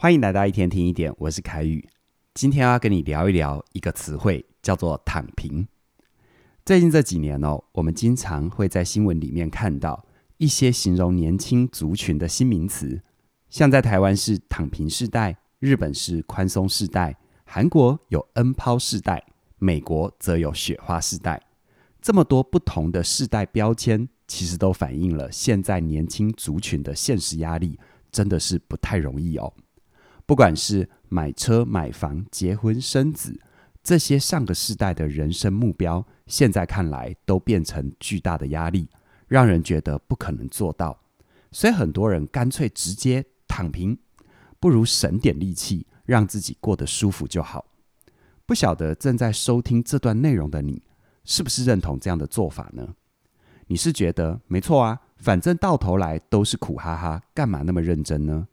欢迎来到一天听一点，我是凯宇。今天要跟你聊一聊一个词汇，叫做“躺平”。最近这几年哦，我们经常会在新闻里面看到一些形容年轻族群的新名词，像在台湾是“躺平世代”，日本是“宽松世代”，韩国有 “N 抛世代”，美国则有“雪花世代”。这么多不同的世代标签，其实都反映了现在年轻族群的现实压力，真的是不太容易哦。不管是买车、买房、结婚、生子，这些上个世代的人生目标，现在看来都变成巨大的压力，让人觉得不可能做到。所以很多人干脆直接躺平，不如省点力气，让自己过得舒服就好。不晓得正在收听这段内容的你，是不是认同这样的做法呢？你是觉得没错啊，反正到头来都是苦哈哈，干嘛那么认真呢？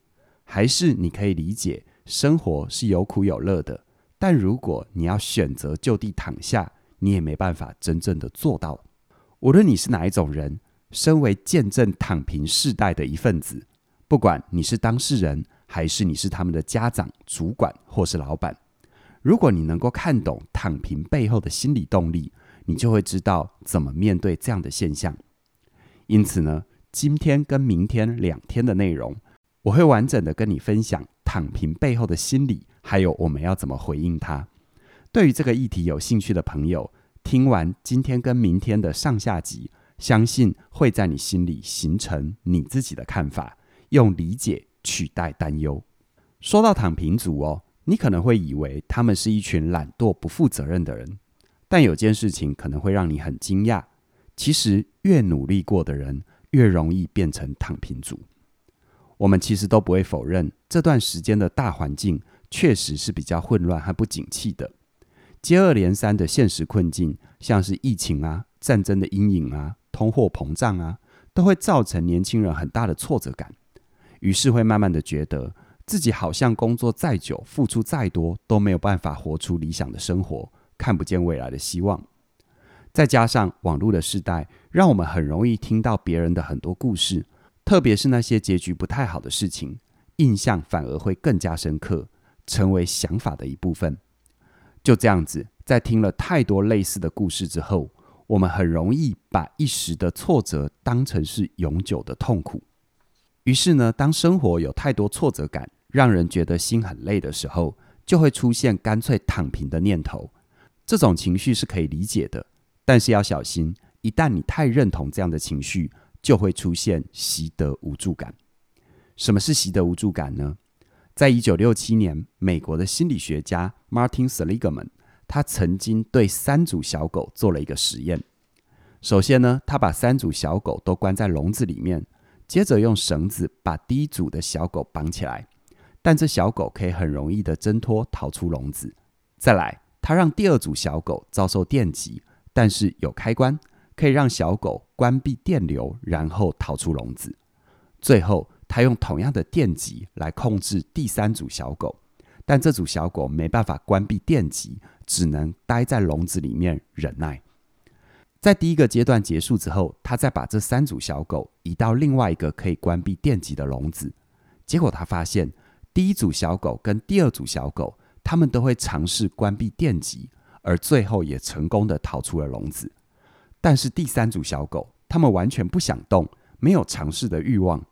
还是你可以理解，生活是有苦有乐的，但如果你要选择就地躺下，你也没办法真正的做到。无论你是哪一种人，身为见证躺平世代的一份子，不管你是当事人，还是你是他们的家长、主管或是老板，如果你能够看懂躺平背后的心理动力，你就会知道怎么面对这样的现象。因此呢，今天跟明天两天的内容。我会完整的跟你分享躺平背后的心理，还有我们要怎么回应它。对于这个议题有兴趣的朋友，听完今天跟明天的上下集，相信会在你心里形成你自己的看法，用理解取代担忧。说到躺平族哦，你可能会以为他们是一群懒惰不负责任的人，但有件事情可能会让你很惊讶，其实越努力过的人，越容易变成躺平族。我们其实都不会否认，这段时间的大环境确实是比较混乱和不景气的，接二连三的现实困境，像是疫情啊、战争的阴影啊、通货膨胀啊，都会造成年轻人很大的挫折感，于是会慢慢的觉得自己好像工作再久、付出再多，都没有办法活出理想的生活，看不见未来的希望。再加上网络的时代，让我们很容易听到别人的很多故事。特别是那些结局不太好的事情，印象反而会更加深刻，成为想法的一部分。就这样子，在听了太多类似的故事之后，我们很容易把一时的挫折当成是永久的痛苦。于是呢，当生活有太多挫折感，让人觉得心很累的时候，就会出现干脆躺平的念头。这种情绪是可以理解的，但是要小心，一旦你太认同这样的情绪。就会出现习得无助感。什么是习得无助感呢？在一九六七年，美国的心理学家 Martin Seligman，他曾经对三组小狗做了一个实验。首先呢，他把三组小狗都关在笼子里面，接着用绳子把第一组的小狗绑起来，但这小狗可以很容易的挣脱逃出笼子。再来，他让第二组小狗遭受电击，但是有开关。可以让小狗关闭电流，然后逃出笼子。最后，他用同样的电极来控制第三组小狗，但这组小狗没办法关闭电极，只能待在笼子里面忍耐。在第一个阶段结束之后，他再把这三组小狗移到另外一个可以关闭电极的笼子。结果他发现，第一组小狗跟第二组小狗，他们都会尝试关闭电极，而最后也成功的逃出了笼子。但是第三组小狗，他们完全不想动，没有尝试的欲望。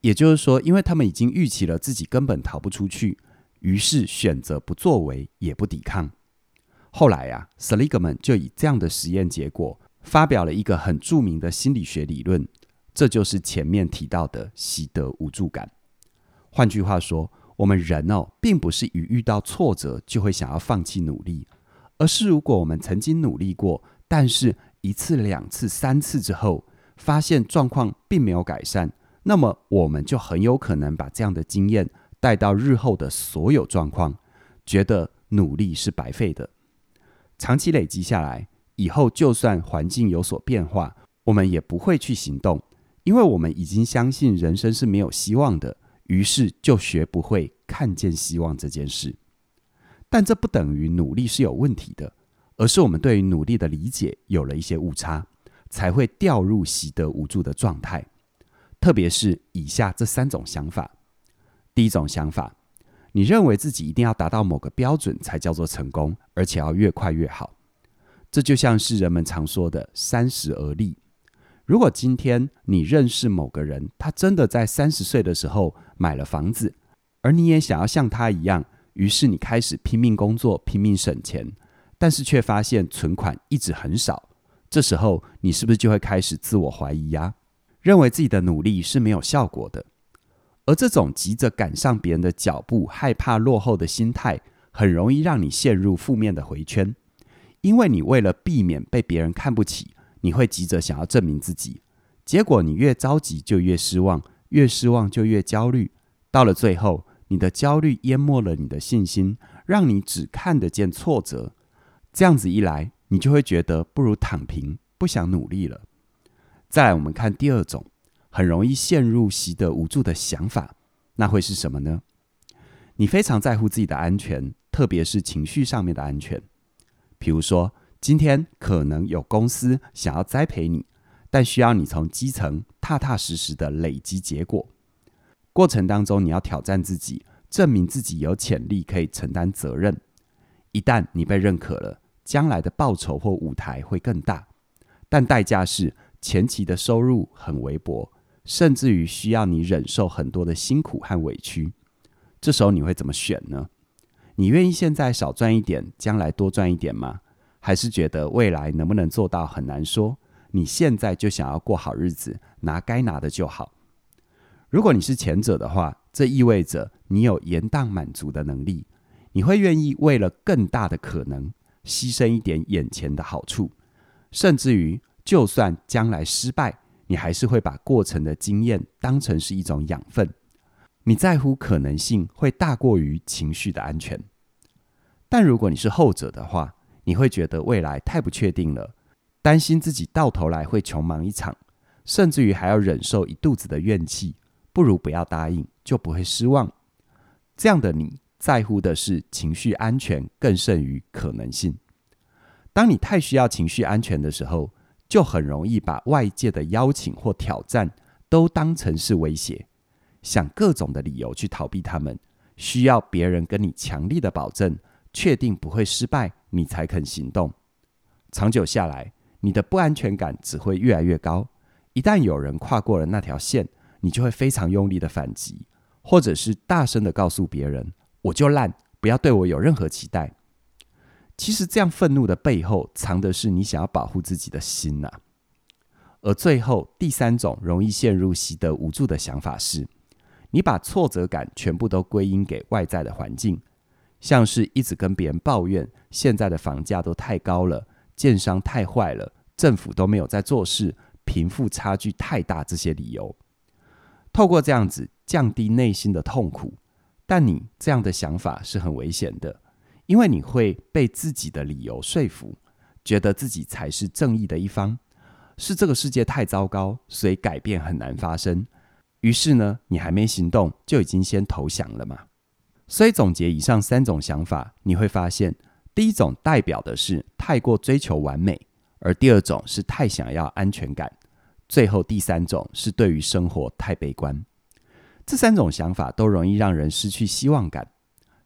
也就是说，因为他们已经预期了自己根本逃不出去，于是选择不作为，也不抵抗。后来、啊，Seligman 就以这样的实验结果，发表了一个很著名的心理学理论，这就是前面提到的习得无助感。换句话说，我们人哦，并不是一遇到挫折就会想要放弃努力，而是如果我们曾经努力过，但是一次、两次、三次之后，发现状况并没有改善，那么我们就很有可能把这样的经验带到日后的所有状况，觉得努力是白费的。长期累积下来，以后就算环境有所变化，我们也不会去行动，因为我们已经相信人生是没有希望的，于是就学不会看见希望这件事。但这不等于努力是有问题的。而是我们对于努力的理解有了一些误差，才会掉入习得无助的状态。特别是以下这三种想法：第一种想法，你认为自己一定要达到某个标准才叫做成功，而且要越快越好。这就像是人们常说的“三十而立”。如果今天你认识某个人，他真的在三十岁的时候买了房子，而你也想要像他一样，于是你开始拼命工作、拼命省钱，但是却发现存款一直很少。这时候，你是不是就会开始自我怀疑呀？认为自己的努力是没有效果的。而这种急着赶上别人的脚步、害怕落后的心态，很容易让你陷入负面的回圈。因为你为了避免被别人看不起，你会急着想要证明自己。结果你越着急就越失望，越失望就越焦虑。到了最后，你的焦虑淹没了你的信心，让你只看得见挫折。这样子一来，你就会觉得不如躺平，不想努力了。再来，我们看第二种。很容易陷入习得无助的想法，那会是什么呢？你非常在乎自己的安全，特别是情绪上面的安全。比如说，今天可能有公司想要栽培你，但需要你从基层踏踏实实的累积结果。过程当中，你要挑战自己，证明自己有潜力可以承担责任。一旦你被认可了，将来的报酬或舞台会更大，但代价是前期的收入很微薄。甚至于需要你忍受很多的辛苦和委屈，这时候你会怎么选呢？你愿意现在少赚一点，将来多赚一点吗？还是觉得未来能不能做到很难说？你现在就想要过好日子，拿该拿的就好。如果你是前者的话，这意味着你有延宕满足的能力，你会愿意为了更大的可能，牺牲一点眼前的好处，甚至于就算将来失败。你还是会把过程的经验当成是一种养分，你在乎可能性会大过于情绪的安全。但如果你是后者的话，你会觉得未来太不确定了，担心自己到头来会穷忙一场，甚至于还要忍受一肚子的怨气，不如不要答应，就不会失望。这样的你在乎的是情绪安全更胜于可能性。当你太需要情绪安全的时候，就很容易把外界的邀请或挑战都当成是威胁，想各种的理由去逃避他们，需要别人跟你强力的保证，确定不会失败，你才肯行动。长久下来，你的不安全感只会越来越高。一旦有人跨过了那条线，你就会非常用力的反击，或者是大声的告诉别人：“我就烂，不要对我有任何期待。”其实这样愤怒的背后，藏的是你想要保护自己的心呐、啊。而最后第三种容易陷入习得无助的想法是，你把挫折感全部都归因给外在的环境，像是一直跟别人抱怨现在的房价都太高了，建商太坏了，政府都没有在做事，贫富差距太大这些理由。透过这样子降低内心的痛苦，但你这样的想法是很危险的。因为你会被自己的理由说服，觉得自己才是正义的一方，是这个世界太糟糕，所以改变很难发生。于是呢，你还没行动，就已经先投降了嘛。所以总结以上三种想法，你会发现，第一种代表的是太过追求完美，而第二种是太想要安全感，最后第三种是对于生活太悲观。这三种想法都容易让人失去希望感，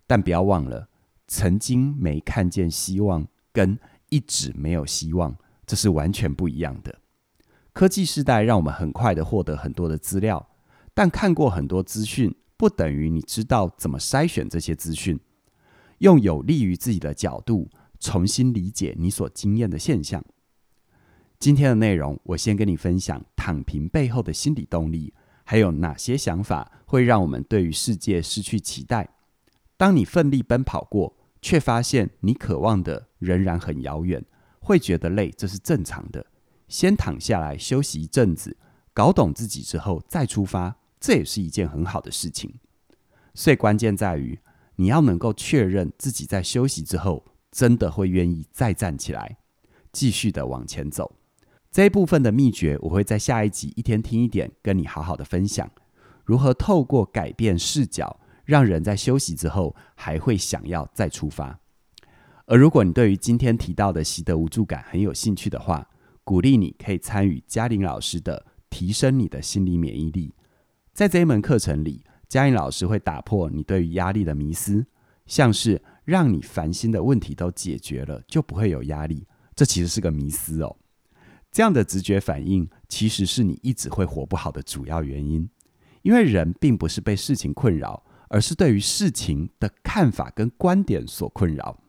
但不要忘了。曾经没看见希望，跟一直没有希望，这是完全不一样的。科技时代让我们很快的获得很多的资料，但看过很多资讯，不等于你知道怎么筛选这些资讯，用有利于自己的角度重新理解你所经验的现象。今天的内容，我先跟你分享躺平背后的心理动力，还有哪些想法会让我们对于世界失去期待。当你奋力奔跑过，却发现你渴望的仍然很遥远，会觉得累，这是正常的。先躺下来休息一阵子，搞懂自己之后再出发，这也是一件很好的事情。所以关键在于你要能够确认自己在休息之后，真的会愿意再站起来，继续的往前走。这一部分的秘诀，我会在下一集一天听一点，跟你好好的分享，如何透过改变视角。让人在休息之后还会想要再出发。而如果你对于今天提到的习得无助感很有兴趣的话，鼓励你可以参与嘉玲老师的提升你的心理免疫力。在这一门课程里，嘉玲老师会打破你对于压力的迷思，像是让你烦心的问题都解决了，就不会有压力。这其实是个迷思哦。这样的直觉反应，其实是你一直会活不好的主要原因。因为人并不是被事情困扰，而是对于事情的看法跟观点所困扰。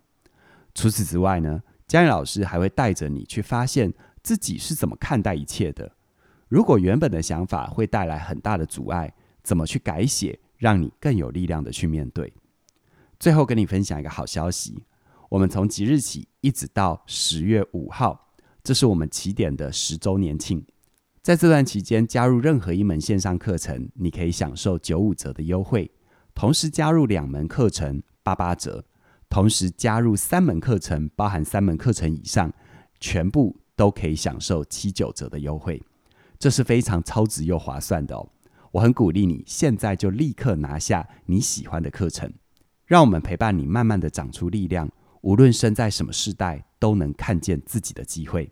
除此之外呢，嘉颖老师还会带着你去发现自己是怎么看待一切的。如果原本的想法会带来很大的阻碍，怎么去改写，让你更有力量的去面对？最后跟你分享一个好消息，我们从即日起一直到十月五号，这是我们起点的十周年庆。在这段期间，加入任何一门线上课程，你可以享受九五折的优惠；同时加入两门课程，八八折；同时加入三门课程，包含三门课程以上，全部都可以享受七九折的优惠。这是非常超值又划算的哦！我很鼓励你现在就立刻拿下你喜欢的课程，让我们陪伴你慢慢的长出力量，无论身在什么世代，都能看见自己的机会。